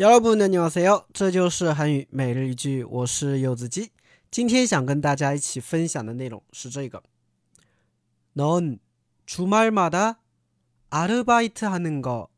여러분 안녕하세요. 这就是韩语每日一句我是柚子鸡今天想跟大家一起分享的内容是这个넌 주말마다 아르바이트 하는 거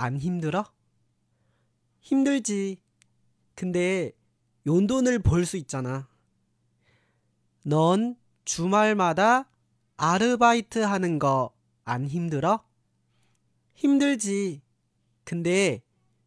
안 힘들어? 힘들지. 근데 용돈을 벌 수 있잖아. 넌 주말마다 아르바이트 하는 거 안 힘들어? 힘들지. 근데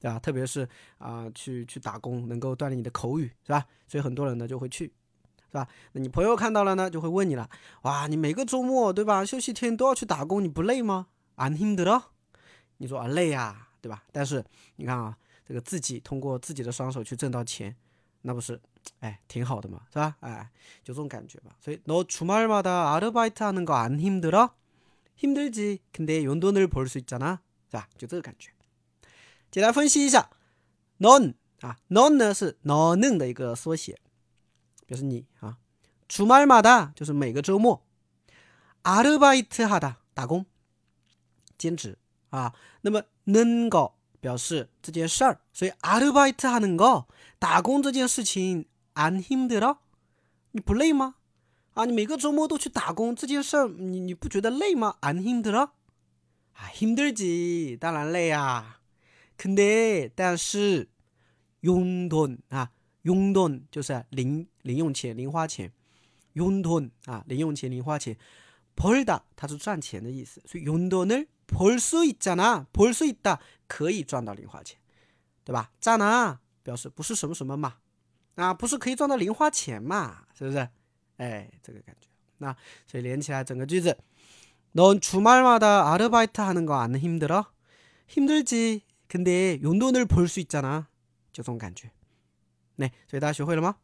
对吧？特别是啊，去去打工能够锻炼你的口语是吧？所以很多人呢就会去，是吧？那你朋友看到了呢，就会问你了，哇，你每个周末对吧，休息天都要去打工，你不累吗？안힘들 어？ 你说啊累呀，对吧？但是你看啊，这个自己通过自己的双手去挣到钱，那不是哎挺好的嘛，是吧？哎，就这种感觉吧。所以너주말마다아르바이트하는거안힘들 어？ 힘들지근데용돈을벌수있잖 아， 是吧？就这个感觉。 简单分析一下，non 啊，non 呢是 non 的一个缩写。表示你啊，주말마다就是每个周末，아르바이트하다打工，兼职啊。那么는거表示这件事儿，所以아르바이트하는 거， 打工这件事情안힘들 어？ 你不累吗？啊，你每个周末都去打工这件事儿，你你不觉得累吗？안힘들 어？ 啊，힘들 지， 当然累啊。 근데但是용돈啊。用돈就是零零用钱、零花钱，用돈啊，零用钱、零花钱，벌 다， 它是赚钱的意思，所以用돈을벌수있잖 아， 벌수있 다， 可以赚到零花钱，对吧？잖 아， 表示不是什么什么嘛，啊，不是可以赚到零花钱嘛，是不是？哎，这个感觉，那所以连起来整个句子，넌주말마다아르바이트하는거안힘들 어？ 힘들지 근데 요 눈을 볼 수 있잖아. 조선간주. 네, 저희 다시 회를 마.